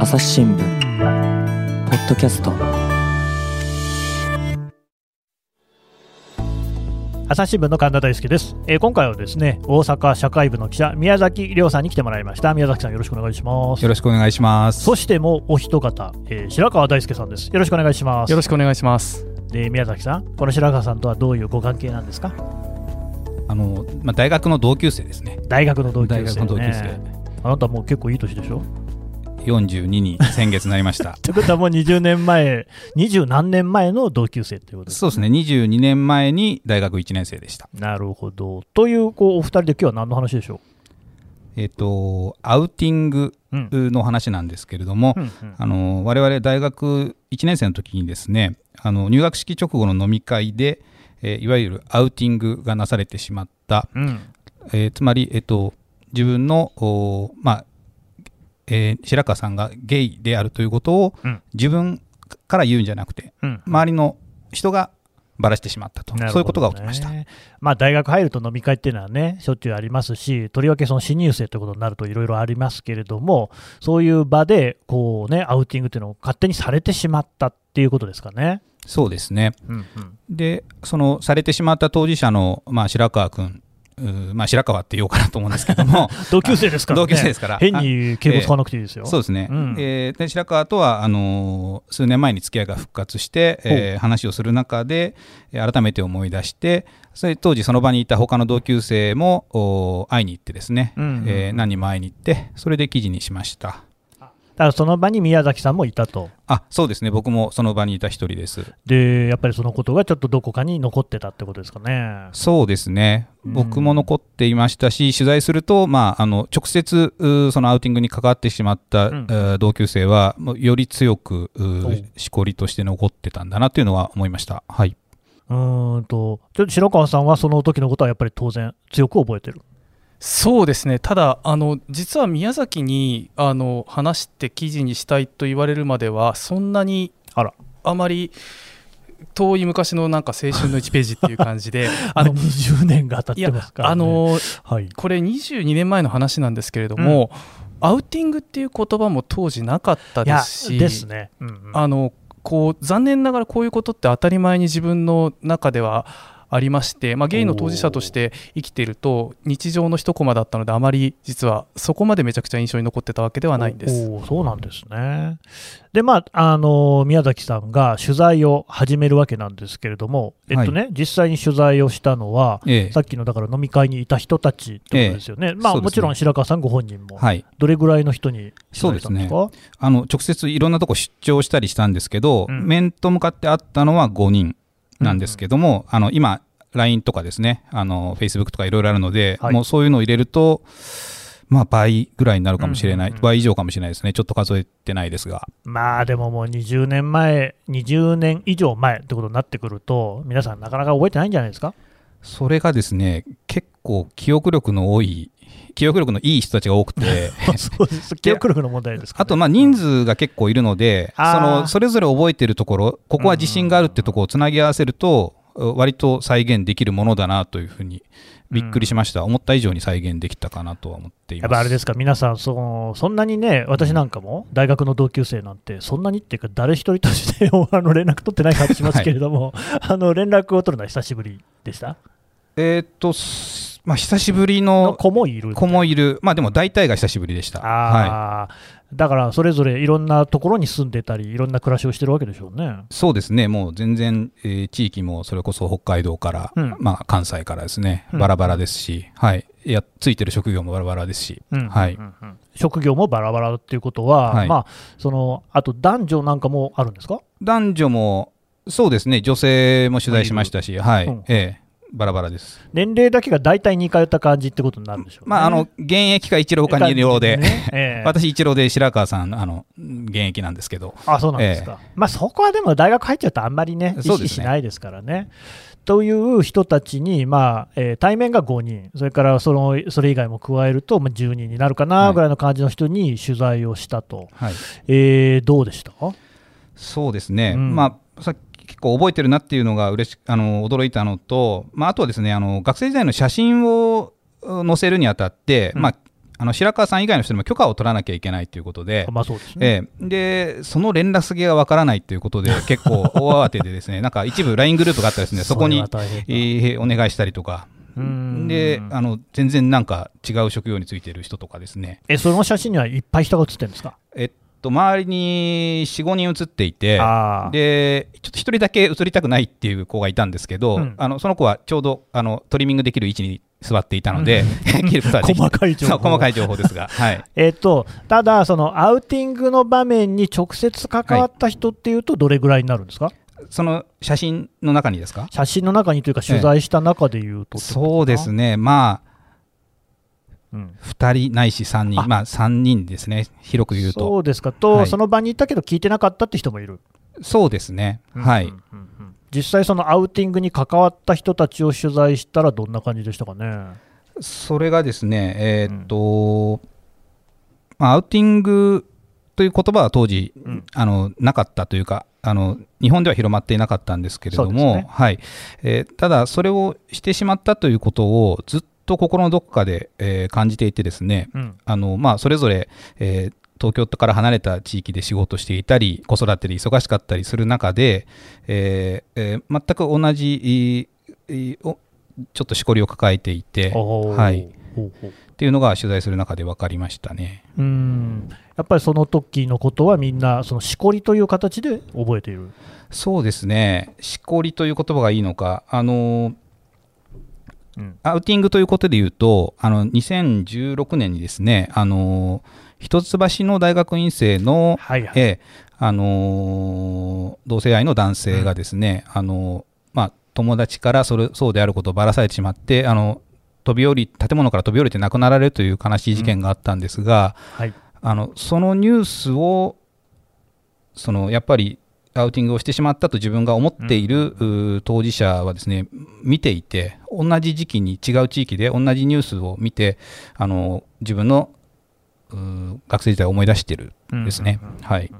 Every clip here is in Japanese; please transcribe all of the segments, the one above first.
朝日新聞ポッドキャスト。朝日新聞の神田大輔です、えー今回はですね大阪社会部の記者宮崎亮さんに来てもらいました。宮崎さんよろしくお願いします。よろしくお願いします。そしてもうお一方、えー白川大輔さんです。よろしくお願いします。よろしくお願いします。で宮崎さんこの白川さんとはどういうご関係なんですか？あの、まあ、大学の同級生ですね。大学の同級生、ね、大学の同級生。あなたもう結構いい年でしょ？42に先月なりましたっ。てことはもう20年前20何年前の同級生っていうことですそうですね。22年前に大学1年生でした。なるほどというこうお二人で今日は何の話でしょえっ、と、アウティングの話なんですけれども、うんうんあの我々大学1年生の時にですね、あの入学式直後の飲み会で、えーいわゆるアウティングがなされてしまった、うんえーつまり、えっと、自分の、おまあえー白川さんがゲイであるということをうん自分から言うんじゃなくて、うん周りの人がばらしてしまったと、ねそういうことが起きました。まあ、大学入ると飲み会っていうのはね、しょっちゅうありますし、とりわけその新入生ということになるといろいろありますけれども、そういう場でこう、ね、アウティングっていうのを勝手にされてしまったっていうことですかね。そうですね。うんうん、で、そのされてしまった当事者の、まあ、白川君、まあ、白川って言おうかなと思うんですけども、同級生ですからね、同級生ですから。変に敬語使わなくていいですよ。そうですね、うん。えーで白川とはあのー数年前に付き合いが復活して、えー話をする中で、えー改めて思い出してそれ当時その場にいた他の同級生もお会いに行ってですね、うんうんうん。えー何人も会いに行ってそれで記事にしましただからその場に宮崎さんもいたと。あそうですね僕もその場にいた一人ですで、やっぱりそのことがちょっとどこかに残ってたってことですかね。そうですねうん僕も残っていましたし取材すると、まあ、あの直接そのアウティングに関わってしまった、うんえー同級生はもうより強くしこりとして残ってたんだなというのは思いました。はいうーんと、ちょっと白川さんはその時のことはやっぱり当然強く覚えてる。そうですね。ただあの実は宮崎にあの話して記事にしたいと言われるまではそんなにあらあまり遠い昔のなんか青春の1ページっていう感じであ あの20年が経ってますから、ね。あのはい。これ22年前の話なんですけれども、アウティングっていう言葉も当時なかったですしですね。うんうんあのこう残念ながらこういうことって当たり前に自分の中ではありまして、まあ、ゲイの当事者として生きていると日常の一コマだったのであまり実はそこまでめちゃくちゃ印象に残ってたわけではないんです。そうなんですね。で、まあ、あの宮崎さんが取材を始めるわけなんですけれども、えっとね、実際に取材をしたのは、ええ。さっきのだから飲み会にいた人たちってことですよね。まあ、ね。もちろん白川さんご本人も、はい、どれぐらいの人に取材したんですか？そうあの直接いろんなとこ出張したりしたんですけど、うん。面と向かって会ったのは5人なんですけども、あの今 LINE とかですねあの Facebook とかいろいろあるので、はい。もうそういうのを入れるとまあ倍ぐらいになるかもしれない、うんうんうん。倍以上かもしれないですね。ちょっと数えてないですが。まあでももう20年前、20年以上前ってことになってくると、皆さんなかなか覚えてないんじゃないですか？それがですね結構記憶力の多い記憶力のいい人たちが多くて。記憶力の問題ですか、ね、あとまあ人数が結構いるので、あー。そのそれぞれ覚えてるところ、ここは自信があるってところをつなぎ合わせると、割と再現できるものだなというふうにびっくりしました、思った以上に再現できたかなとは思っています。やっぱあれですか、皆さんその、そんなにね、私なんかも大学の同級生なんて、そんなにっていうか、誰一人として あの連絡取ってない感じしますけれども、あの連絡を取るのは久しぶりでした？えーっと、すまあ、久しぶりのの子もいる。子もいる、まあでも大体が久しぶりでした。はあー。だからそれぞれいろんなところに住んでたり、いろんな暮らしをしてるわけでしょうね。い、そうですね、もう全然、えー地域もそれこそ北海道から、うん。まあ、関西からですね、うん。バラバラですし、はい、いやついてる職業もバラバラですし、うん。はい。うん。うん。職業もバラバラっていうことは、はい。まあ、そのあと男女なんかもあるんですか？男女もそうですね。女性も取材しましたし、はい、うん。ええバラバラです。年齢だけが大体似通った感じってことになるんでしょうね。まあ、あの現役か一郎か二郎で、ね。ええ。私一郎で白川さんあの現役なんですけど、あそうなんですか、まあ、そこはでも大学入っちゃうとあんまりね、意識しないですからね。という人たちに、まあえー対面が5人、それからそのそれ以外も加えると、まあ、10人になるかはない。ぐらいの感じの人に取材をしたと、はい、えーどうでした？そうですね、うん。まあ、さっき結構覚えてるなっていうのが嬉しあの驚いたのと、まあ、あとはですねあの学生時代の写真を載せるにあたって、うん。まああの白川さん以外の人にも許可を取らなきゃいけないということで、まあそうですね。ええ。でその連絡先がわからないということで、結構大慌てで、ですねなんか一部 LINE グループがあったらですね、そこにれは、大変だ。えーお願いしたりとか、であの全然なんか違う職業についてる人とかですね、え、その写真にはいっぱい人が写ってるんですか？えっと、周りに4、5人写っていて、でちょっと1人だけ写りたくないっていう子がいたんですけど、うん。あのその子はちょうどあのトリミングできる位置に座っていたので、細かい情報。細かい情報ですが、はい、えっと、ただ、そのアウティングの場面に直接関わった人っていうと、どれぐらいになるんですか、その写真の中にですか？写真の中にというか、取材した中でいうと、そうですね、まあ、うん。2人ないし3人、あ。まあ3人ですね、広く言うと。そうですか。と、はい。その場にいたけど聞いてなかったって人もいる、そうですね、はいうん。うんうん。うん実際、そのアウティングに関わった人たちを取材したら、どんな感じでしたかね？それがですね、えーっと、まあ、アウティングという言葉は当時、うん。あのなかったというかあの、日本では広まっていなかったんですけれども、ね。はい。えーただ、それをしてしまったということをずっと心のどこかで、えー感じていてですね、うん。あのまあ、それぞれ、えー東京から離れた地域で仕事していたり、子育てで忙しかったりする中で、えーえー全く同じ、ちょっとしこりを抱えていて、はい、っていうのが取材する中で分かりましたね。うん。やっぱりその時のことはみんな、そのしこりという形で覚えている。そうですね、しこりという言葉がいいのか、あのうんアウティングということで言うと、あの2016年にですね、あの一橋の大学院生の、はいはい。ええあの同性愛の男性がですね、あのまあ、友達からそれそうであることをばらされてしまって、あの飛び降り建物から飛び降りて亡くなられるという悲しい事件があったんですが、はい。あのそのニュースをそのやっぱりアウティングをしてしまったと自分が思っている、当事者はですね見ていて同じ時期に違う地域で同じニュースを見てあの自分の学生時代を思い出してるんですね。はい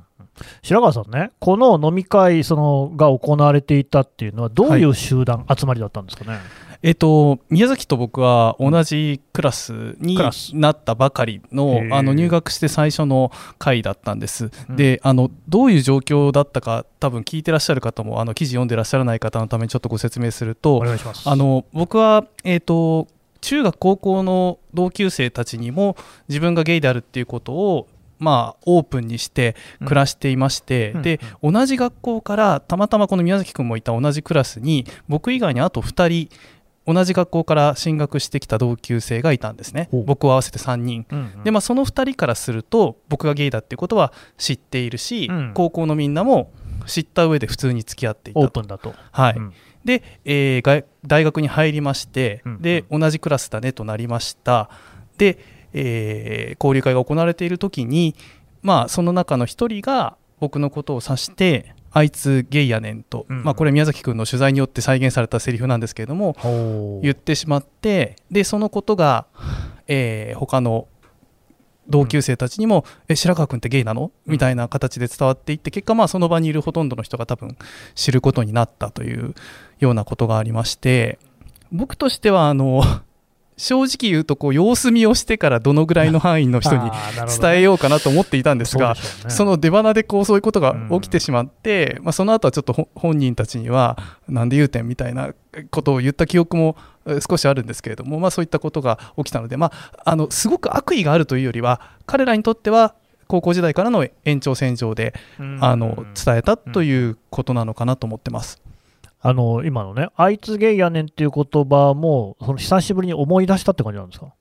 白川さんね、この飲み会そのが行われていたっていうのは、どういう集団、集まりだったんですかね？えっと、宮崎と僕は同じクラスになったばかりのあの入学して最初の回だったんです、うん。であのどういう状況だったか多分聞いてらっしゃる方もあの記事読んでらっしゃらない方のためにちょっとご説明するとお願いします。あの僕は、えー、と中学高校の同級生たちにも自分がゲイであるっていうことをまあ、オープンにして暮らしていまして、うん。で同じ学校からたまたまこの宮崎君もいた同じクラスに僕以外にあと2人同じ学校から進学してきた同級生がいたんですね。僕を合わせて3人。うんうん。で、まあ、その2人からすると僕がゲイだっていうことは知っているし、うん。高校のみんなも知った上で普通に付き合っていオー。プンだと。はい。うん。で、えーが大学に入りまして、うん。で同じクラスだねとなりました。で、えー交流会が行われている時に、まあ、その中の一人が僕のことを指してあいつゲイやねんと、うん。まあ、これ宮崎君の取材によって再現されたセリフなんですけれども言ってしまってでそのことが、えー他の同級生たちにも「え白川君ってゲイなの?」みたいな形で伝わっていって結果まあその場にいるほとんどの人が多分知ることになったというようなことがありまして僕としてはあの正直言うとこう様子見をしてからどのぐらいの範囲の人に伝えようかなと思っていたんですがその出花でこうそういうことが起きてしまって、まあ、その後はちょっとほ本人たちにはなんで言うてんみたいなことを言った記憶もえー少しあるんですけれども、まあ、そういったことが起きたので、まあ、あのすごく悪意があるというよりは彼らにとっては高校時代からの延長線上で、うん。あの伝えたということなのかなと思ってます。あの今のね、あいつゲイやねんっていう言葉も、その久しぶりに思い出したって感じなんですか？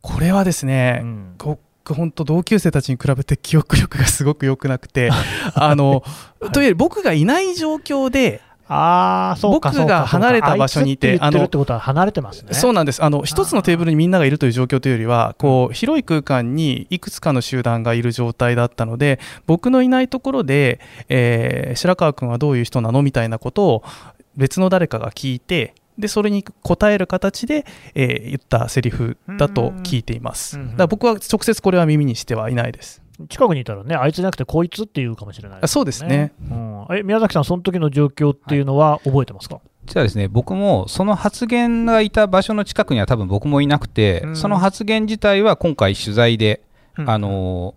これはですね、うん僕本当同級生たちに比べて記憶力がすごく良くなくてあの、はいというより僕がいない状況でああ、そうか、僕が離れた場所にいてあいつって言ってるってことは離れてますね。そうなんです。あの一つのテーブルにみんながいるという状況というよりはこう広い空間にいくつかの集団がいる状態だったので僕のいないところで、えー白川君はどういう人なのみたいなことを別の誰かが聞いてでそれに答える形で、えー言ったセリフだと聞いています。だから僕は直接これは耳にしてはいないです近くにいたらね、あいつじゃなくてこいつって言うかもしれない、あそうですね。うん、え宮崎さん、その時の状況っていうのは覚えてますか？実はですね、僕もその発言がいた場所の近くには多分僕もいなくて、うん。その発言自体は今回取材で、うん。あの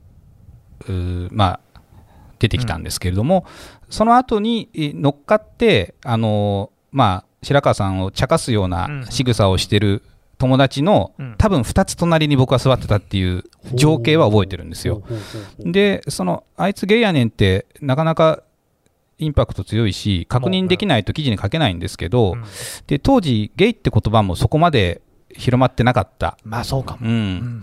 まあ、出てきたんですけれども、その後にえ乗っかって、あのまあ、白川さんを茶化すよううん。な仕草をしてる友達の、うん。多分2つ隣に僕は座ってたっていう情景は覚えてるんですよ。で、そのあいつゲイやねんって、なかなかインパクト強いし、確認できないと記事に書けないんですけど、うん。で当時、ゲイって言葉もそこまで広まってなかった、まあそうかも。うん。うん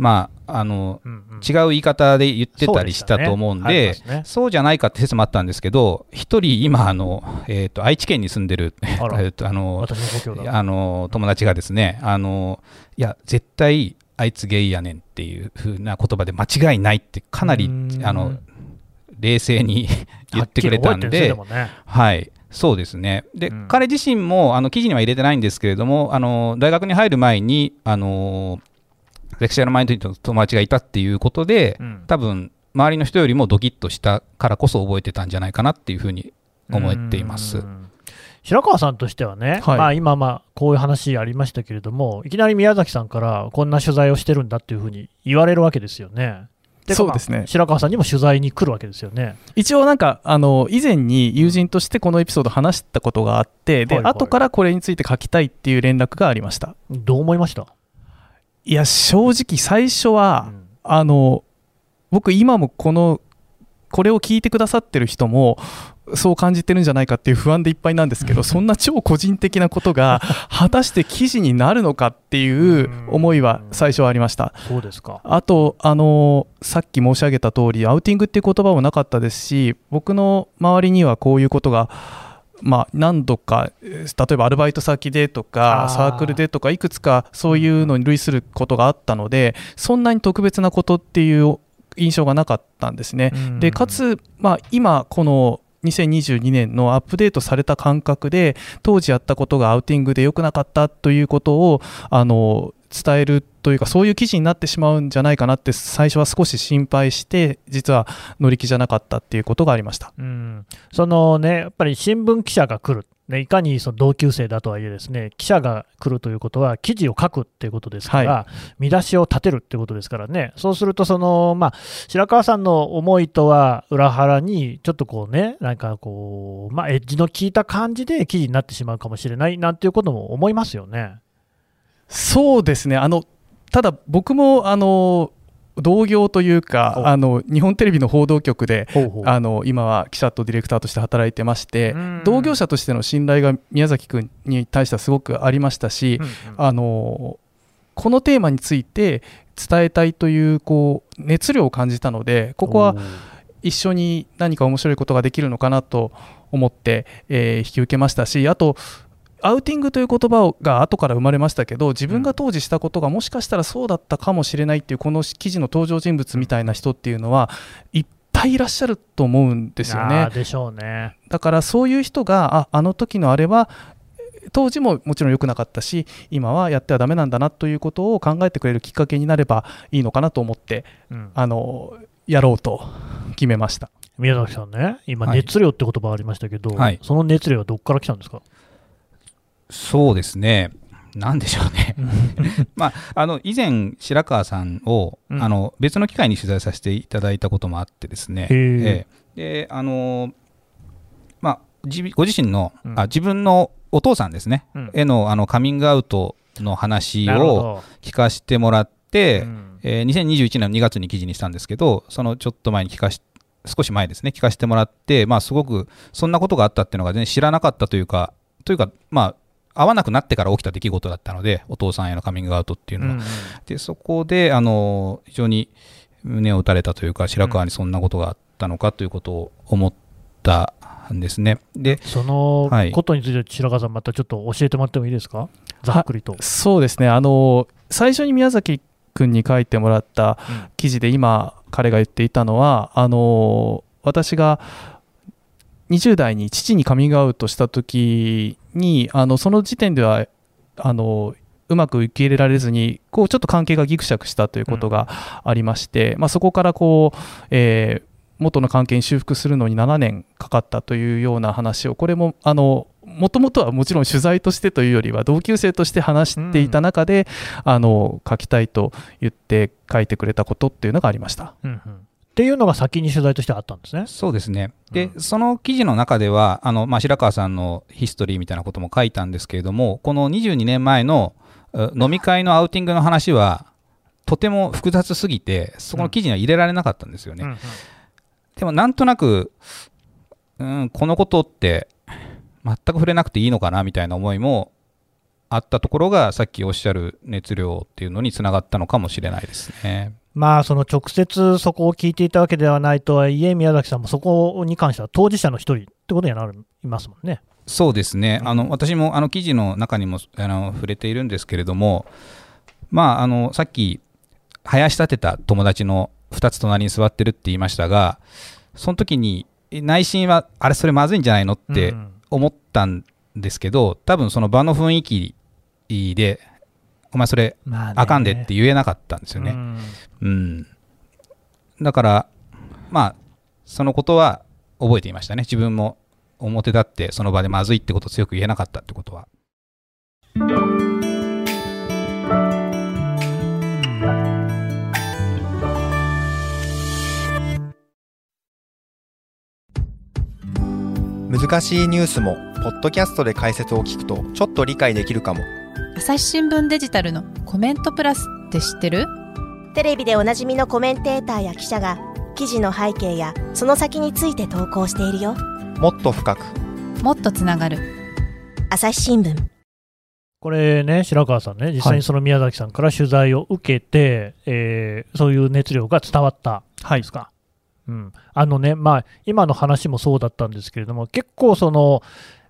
まああの、うんうん。違う言い方で言ってたりしたと思うんそうでで、したね。ね。そうじゃないかって説もあったんですけど、一人、今あの、えーと、愛知県に住んでる、あの。あの友達がですね、あのいや、絶対あいつゲイやねんっていう風な言葉で間違いないって、かなりうん。あの冷静に言ってくれたんで、はい、そうですね。で、うん。彼自身もあの記事には入れてないんですけれども、あの大学に入る前に、あのセクシャルマインドリティの友達がいたっていうことで、うん。多分周りの人よりもドキッとしたからこそ覚えてたんじゃないかなっていうふうに思っています。う。ん。白川さんとしてはね、はい。まあ、今、まあこういう話ありましたけれども、いきなり宮崎さんからこんな取材をしてるんだっていうふうに言われるわけですよね。そうですね。まあ白川さんにも取材に来るわけですよね。一応なんかあの以前に友人としてこのエピソード話したことがあってで、はいはい。後からこれについて書きたいっていう連絡がありました。どう思いました、いや正直最初は、うん。あの僕今もこのこれを聞いてくださってる人もそう感じてるんじゃないかっていう不安でいっぱいなんですけどそんな超個人的なことが 果たして記事になるのかっていう思いは最初はありました。そうですか。あと、あのさっき申し上げた通りアウティングっていう言葉もなかったですし僕の周りにはこういうことが、まあ、何度かえー例えばアルバイト先でとあかーサークルでとかいくつかそういうのに類することがあったのでそんなに特別なことっていう印象がなかったんですね。うんでかつ、まあ、今この2022年のアップデートされた感覚で当時やったことがアウティングで良くなかったということをあの伝えるというかそういう記事になってしまうんじゃないかなって最初は少し心配して実は乗り気じゃなかったっていうことがありました。うん、そのね、やっぱり新聞記者が来る、ね、いかにその同級生だとはいえですね、記者が来るということは、記事を書くっていうことですから、は見出しを立てるっていうことですからね、そうするとその、まあ、白川さんの思いとは裏腹に、ちょっとこうね、なんかこう、まあ、エッジの効いた感じで記事になってしまうかもしれないなんていうことも思いますよね。そうですね。あのただ僕もあの同業というかおあの日本テレビの報道局であの今は記者とディレクターとして働いてましてうん。同業者としての信頼が宮崎君に対してはすごくありましたし、うんうん。あのこのテーマについて伝えたいというこう熱量を感じたのでここは一緒に何か面白いことができるのかなと思って、えー引き受けましたしあとアウティングという言葉が後から生まれましたけど自分が当時したことがもしかしたらそうだったかもしれないっていうこの記事の登場人物みたいな人っていうのはいっぱいいらっしゃると思うんですよね。でしょうね。だからそういう人がああの時のあれは当時ももちろん良くなかったし今はやってはダメなんだなということを考えてくれるきっかけになればいいのかなと思ってうんあのやろうと決めました。宮崎さんね、今、はい熱量って言葉ありましたけど、はいその熱量はどこから来たんですか？そうですね。なんでしょうね。まあ、あの以前、白川さんを、うん。あの別の機会に取材させていただいたこともあってですね、ええ。であのまあ、自ご自身の、うん。あ自分のお父さんですね、うん。へのあのカミングアウトの話を聞かせてもらって、うん。えー2021年の2月に記事にしたんですけど、そのちょっと前に聞かし、少し前ですね、聞かせてもらって、まあ、すごくそんなことがあったっていうのが全然知らなかったというか、というか、まあ、会わなくなってから起きた出来事だったので、お父さんへのカミングアウトっていうのは。うんうんで、そこで、あの、非常に胸を打たれたというか、白川にそんなことがあったのかということを思ったんですね。で、そのはいことについて白川さん、またちょっと教えてもらってもいいですか、ざっくりと。そうですねあの最初に宮崎君に書いてもらった記事で今彼が言っていたのはあの私が20代に父にカミングアウトした時にあのその時点ではあのうまく受け入れられずにこうちょっと関係がギクシャクしたということがありまして、まあ、そこからこう、えー元の関係に修復するのに7年かかったというような話をこれもあのもともとはもちろん取材としてというよりは同級生として話していた中で、あの書きたいと言って書いてくれたことっていうのがありました。うんうんっていうのが先に取材としてあったんですね。そうですね。で、うその記事の中では、あの、まあ、白川さんのヒストリーみたいなことも書いたんですけれども、この22年前のう飲み会のアウティングの話は、とても複雑すぎて、そこの記事には入れられなかったんですよね。うんうんでも、なんとなく、うん、このことって、全く触れなくていいのかなみたいな思いもあったところが、さっきおっしゃる熱量っていうのにつながったのかもしれないですね。まあ、その直接そこを聞いていたわけではないとはいえ、宮崎さんもそこに関しては当事者の一人ってことにはなりますもんね。そうですね、うん。あの私もあの記事の中にもあの触れているんですけれども、まあ、あのさっき、林立てた友達の2つ隣に座ってるって言いましたが、その時に内心は、あれ、それまずいんじゃないのってうん。思ったんですけど、多分その場の雰囲気で、お前、それ、まあかんでって言えなかったんですよね。うん。うん、だから、まあ、そのことは覚えていましたね、自分も表立ってその場でまずいってことを強く言えなかったってことは。難しいニュースもポッドキャストで解説を聞くとちょっと理解できるかも朝日新聞デジタルのコメントプラスって知ってる？テレビでおなじみのコメンテーターや記者が記事の背景やその先について投稿しているよ。もっと深く。もっとつながる。朝日新聞。これね、白川さんね、実際にその宮崎さんから取材を受けて、えーそういう熱量が伝わった。はい。ですか。うん、あのね、まあ、今の話もそうだったんですけれども、結構その、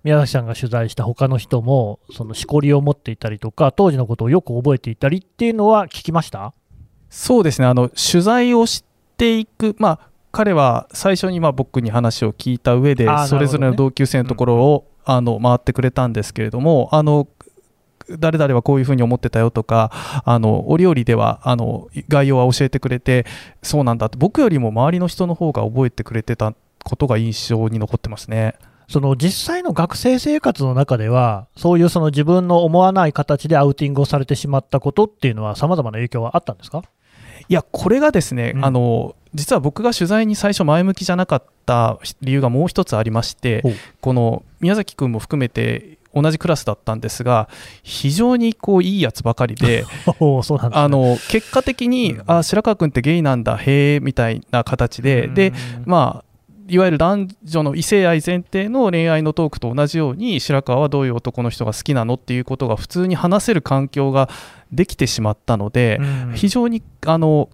宮崎さんが取材した他の人も、そのしこりを持っていたりとか、当時のことをよく覚えていたりっていうのは聞きました？そうですね。あの取材をしていく、まあ、彼は最初にまあ僕に話を聞いた上で、あーそれぞれの同級生のところを、あの回ってくれたんですけれども、あの誰々はこういうふうに思ってたよとか、あの折々ではあの概要は教えてくれて、そうなんだって、僕よりも周りの人の方が覚えてくれてたことが印象に残ってますね。その実際の学生生活の中では、そういうその自分の思わない形でアウティングをされてしまったことっていうのは、さまざまな影響はあったんですか？いや、これがですね、うん。あの実は僕が取材に最初、前向きじゃなかった理由がもう一つありましてこの宮崎君も含めて、同じクラスだったんですが、非常にこういいやつばかりで、ですね。あの結果的に、うん。あ白川君ってゲイなんだ、へえみたいな形で、でうん。まあ、いわゆる男女の異性愛前提の恋愛のトークと同じように白川はどういう男の人が好きなのっていうことが普通に話せる環境ができてしまったので、うん非常にあの、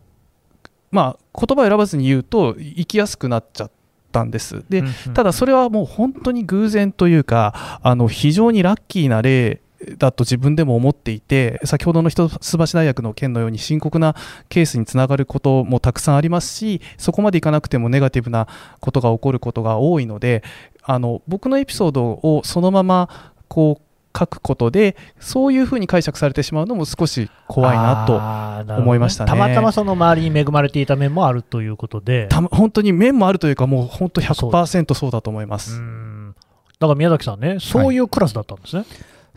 まあ、言葉を選ばずに言うと生きやすくなっちゃったんです。でただそれはもう本当に偶然というかあの非常にラッキーな例だと自分でも思っていて先ほどの一橋大学の件のように深刻なケースにつながることもたくさんありますしそこまでいかなくてもネガティブなことが起こることが多いのであの僕のエピソードをそのままこう書くことでそういうふうに解釈されてしまうのも少し怖いなと思いましたねたまたまその周りに恵まれていた面もあるということで、本当に面もあるというかもう本当100%そうだと思いまうす。んだから宮崎さんね、そういうクラスだったんですね。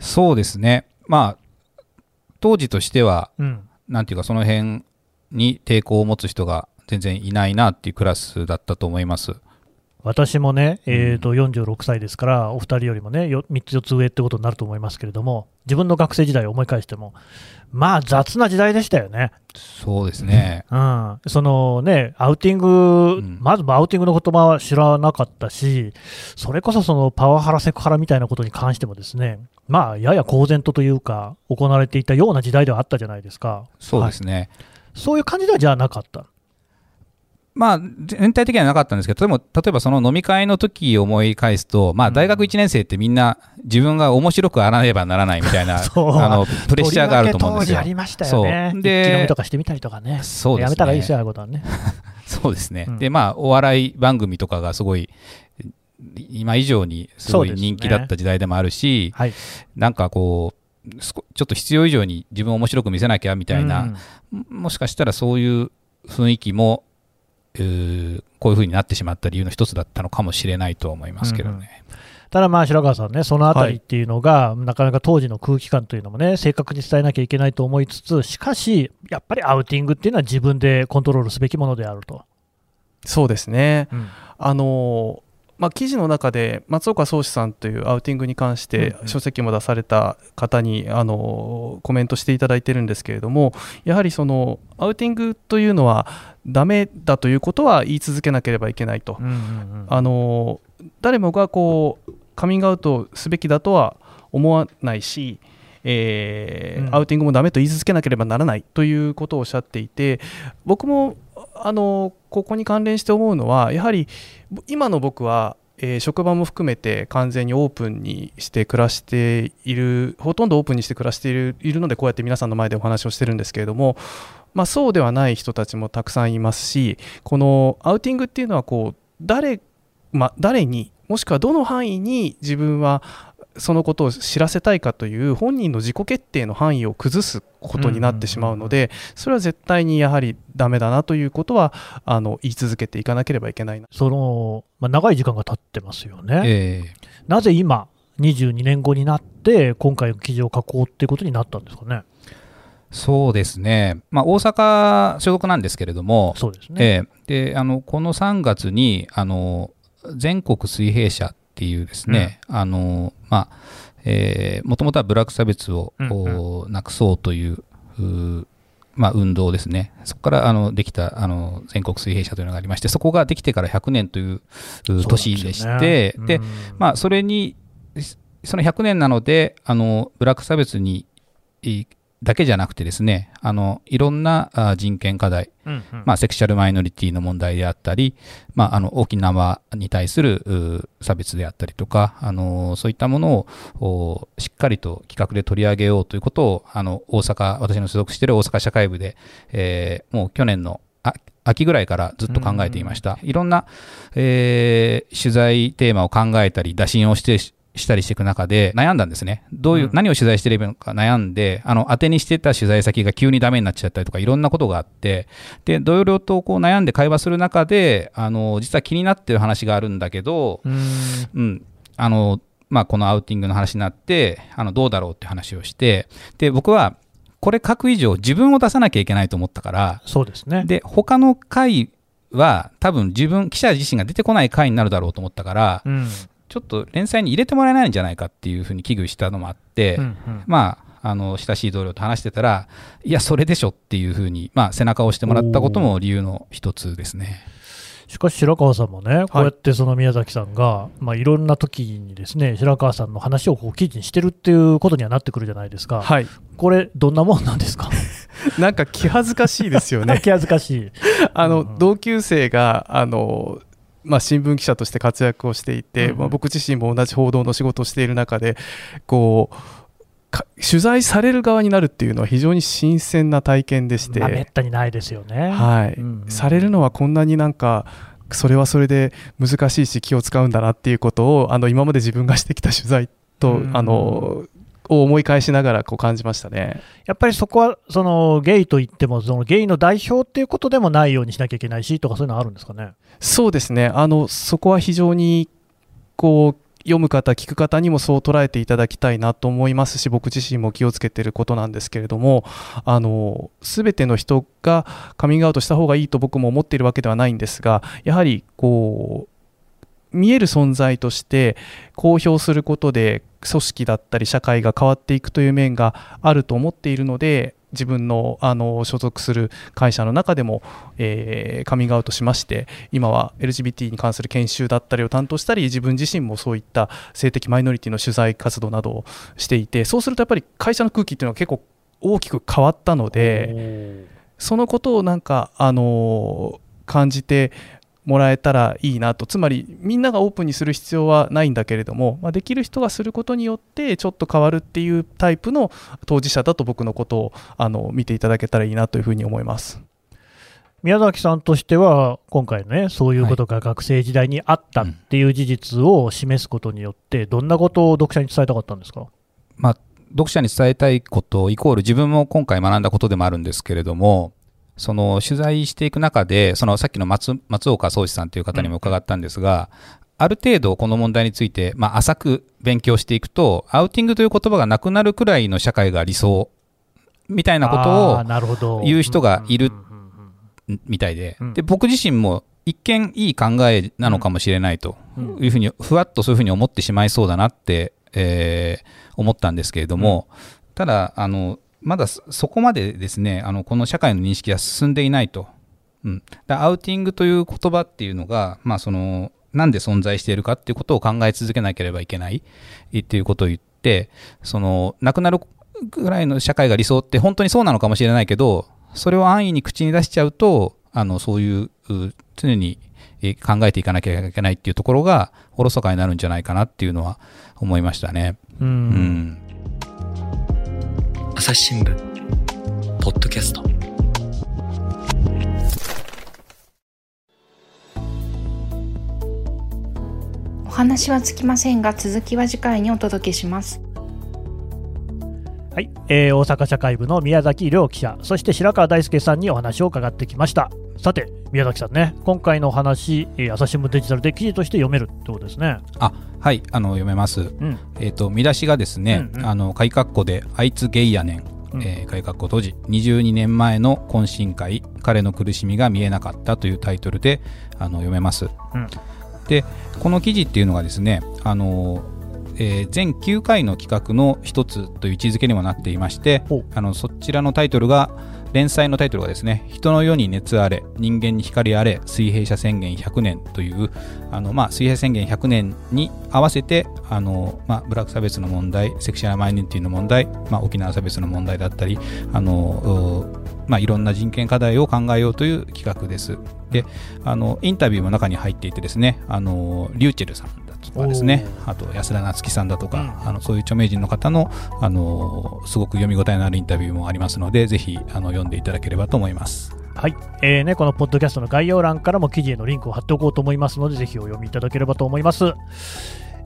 そうですね。まあ、当時としては、うんなんていうか、その辺に抵抗を持つ人が全然いないなっていうクラスだったと思います。私もね、えー、と46歳ですから、お二人よりもね、よ3つ、4つ上ってことになると思いますけれども、自分の学生時代を思い返しても、まあ、雑な時代でしたよね。そうですね。うん、そのね、アウティング、んまずアウティングの言葉は知らなかったし、それこそそのパワハラ、セクハラみたいなことに関してもですね、まあ、やや公然とというか、行われていたような時代ではあったじゃないですか。そうですね。そういう感じではじゃあなかった。まあ、全体的にはなかったんですけど、でも例えばその飲み会の時を思い返すと、まあ、大学1年生ってみんな自分が面白くあらねばならないみたいな、あのプレッシャーがあると思うんですよあ。りましたよね。そうで飲みとかしてみたりとかね。そうですねやめたらいいですよ、ああいうことはね。そうですね。うんで、まあ、お笑い番組とかがすごい、今以上にすごい人気だった時代でもあるし、はい。なんかこう、ちょっと必要以上に自分を面白く見せなきゃみたいな、うんもしかしたらそういう雰囲気も、うーこういう風になってしまった理由の一つだったのかもしれないとは思いますけどね。ただまあ白川さんね、そのあたりっていうのが、なかなか当時の空気感というのもね、正確に伝えなきゃいけないと思いつつ、しかし、やっぱりアウティングっていうのは自分でコントロールすべきものであると。そうですね。うんあのまあ、記事の中で松岡宗志さんというアウティングに関して書籍も出された方にあのコメントしていただいてるんですけれどもやはりそのアウティングというのはダメだということは言い続けなければいけないと。うんうんうん。あの誰もがこうカミングアウトすべきだとは思わないし、えーうん。アウティングもダメと言い続けなければならないということをおっしゃっていて僕もあのここに関連して思うのはやはり今の僕は、えー職場も含めて完全にオープンにして暮らしているほとんどオープンにして暮らしているいるのでこうやって皆さんの前でお話をしてるんですけれども、まあ、そうではない人たちもたくさんいますしこのアウティングっていうのはこう誰,、まあ、誰にもしくはどの範囲に自分はそのことを知らせたいかという本人の自己決定の範囲を崩すことになってしまうのでそれは絶対にやはりダメだなということはあの言い続けていかなければいけないなその、まあ、長い時間が経ってますよね。えなぜ今、22年後になって、今回の記事を書こうっていうことになったんですかね？そうですね、まあ、大阪所属なんですけれども、そうですね。ええであのこの3月にあの全国水平社っていうですね、あのまあえー、もともとは部落差別を、うんうん。おなくそうというまあ、運動ですね、そこからあのできたあの全国水平社というのがありまして、そこができてから100年というう年でして、でうん。まあ、それに、その100年なので、あの部落差別にいだけじゃなくてですね、あのいろんなあ人権課題、うんうんまあ、セクシャルマイノリティの問題であったり、まあ、あの沖縄に対するう差別であったりとか、あのそういったものをおしっかりと企画で取り上げようということをあの大阪私の所属している大阪社会部で、えーもう去年のあ秋ぐらいからずっと考えていました。いろんな、えー取材テーマを考えたり打診をしてしたりしていく中で悩んだんですね。どういう、うん何を取材してればいいのか悩んで、あの、当てにしてた取材先が急にダメになっちゃったりとか、いろんなことがあって、で、同僚とこう悩んで会話する中で、あの、実は気になってる話があるんだけど、うんうん、あの、まあ、このアウティングの話になって、あの、どうだろうって話をして、で、僕は、これ書く以上、自分を出さなきゃいけないと思ったから、そうですね。で、他の回は、多分自分、記者自身が出てこない回になるだろうと思ったから、うんちょっと連載に入れてもらえないんじゃないかっていうふうに危惧したのもあって、うんうん。まあ、あの親しい同僚と話してたら、いや、それでしょっていうふうに、まあ、背中を押してもらったことも理由の一つですね。しかし白川さんもね、こうやってその宮崎さんが、いまあ、いろんな時にですね白川さんの話をこう記事にしてるっていうことにはなってくるじゃないですか、はい。これ、どんなもんなんですか、なんか気恥ずかしいですよね。気恥ずかしい。あの、うんうん。同級生があの、まあ、新聞記者として活躍をしていて、うんうん。まあ、僕自身も同じ報道の仕事をしている中でこうか取材される側になるっていうのは非常に新鮮な体験でして、まあ、めったにないですよね。はい。うんうんされるのはこんなになんかそれはそれで難しいし気を使うんだなっていうことをあの今まで自分がしてきた取材と、うん。あのを思い返しながらこう感じましたね。やっぱりそこはそのゲイといっても、そのゲイの代表っていうことでもないようにしなきゃいけないしとか、そういうのあるんですかね？そうですねあのそこは非常にこう読む方聞く方にもそう捉えていただきたいなと思いますし僕自身も気をつけていることなんですけれどもあの全ての人がカミングアウトした方がいいと僕も思っているわけではないんですがやはりこう見える存在として公表することで組織だったり社会が変わっていくという面があると思っているので自分のあの所属する会社の中でも、えーカミングアウトしまして今は LGBT に関する研修だったりを担当したり自分自身もそういった性的マイノリティの取材活動などをしていてそうするとやっぱり会社の空気っていうのは結構大きく変わったのでそのことをなんか、あのー感じてもらえたらいいなとつまりみんながオープンにする必要はないんだけれども、まあ、できる人がすることによってちょっと変わるっていうタイプの当事者だと僕のことをあの見ていただけたらいいなというふうに思います。宮崎さんとしては、今回ね、そういうことが学生時代にあったっていう事実を示すことによって、どんなことを読者に伝えたかったんですか？まあ、読者に伝えたいことイコール自分も今回学んだことでもあるんですけれどもその取材していく中でそのさっきの松松岡宗志さんという方にも伺ったんですが、ある程度この問題について、まあ、浅く勉強していくと、アウティングという言葉がなくなるくらいの社会が理想みたいなことを言う人がいるうんうんうんみたいで。うん、で僕自身も一見いい考えなのかもしれないとうん。いうふうに、ふわっとそういうふうに思ってしまいそうだなって、えー思ったんですけれども、ただあの、まだそそこまでですね、あのこの社会の認識が進んでいないと。うん、だアウティングという言葉っていうのが、まあ、そのなんで存在しているかっていうことを考え続けなければいけないっていうことを言ってそのなくなるぐらいの社会が理想って本当にそうなのかもしれないけどそれを安易に口に出しちゃうとあのそういうう常にえー考えていかなきゃいけないっていうところがおろそかになるんじゃないかなっていうのは思いましたね。うんうん朝日新聞ポッドキャストお話はつきませんが続きは次回にお届けしますはい、えー大阪社会部の宮崎亮記者、そして白川大輔さんにお話を伺ってきました。さて、宮崎さんね、今回のお話、えー朝日新聞デジタルで記事として読めるってことですね。あはいあの読めます。うん、えー、と見出しがですね、うんうん。あの鍵括弧で「あいつゲイやねん」うん。えー鍵括弧閉じ。22年前の懇親会。彼の苦しみが見えなかったというタイトルであの読めます、うん。でこの記事っていうのがですねあの、えー全9回の企画の一つという位置づけにもなっていましてあのそちらのタイトルが連載のタイトルがですね「人の世に熱あれ人間に光あれ水平社宣言100年」というあの、まあ、水平宣言100年に合わせてあの、まあ、ブラック差別の問題セクシュアルマイノリティの問題、まあ、沖縄差別の問題だったりあの、まあ、いろんな人権課題を考えようという企画です。であのインタビューも中に入っていてですねあのリューチェルさんとかですねあと安田夏樹さんだとか、うんあのそういう著名人の方のあのすごく読み応えのあるインタビューもありますのでぜひあの読んでいただければと思います。はい、えーね、このポッドキャストの概要欄からも記事へのリンクを貼っておこうと思いますので、ぜひお読みいただければと思います。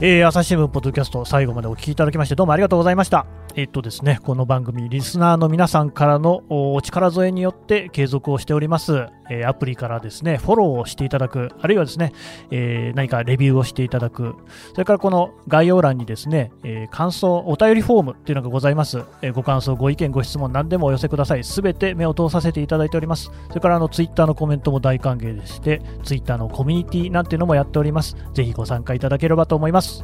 えー朝日新聞ポッドキャスト、最後までお聞きいただきまして、どうもありがとうございました。えっとですね、この番組、リスナーの皆さんからのお力添えによって継続をしております。えーアプリからですね、フォローをしていただく、あるいはですね、えー何かレビューをしていただく、それからこの概要欄にですね、えー感想、お便りフォームっていうのがございます。えご感想、ご意見、ご質問、何でもお寄せください。すべて目を通させていただいております。それからあのツイッターのコメントも大歓迎でして、ツイッターのコミュニティなんていうのもやっております。ぜひご参加いただければと思います。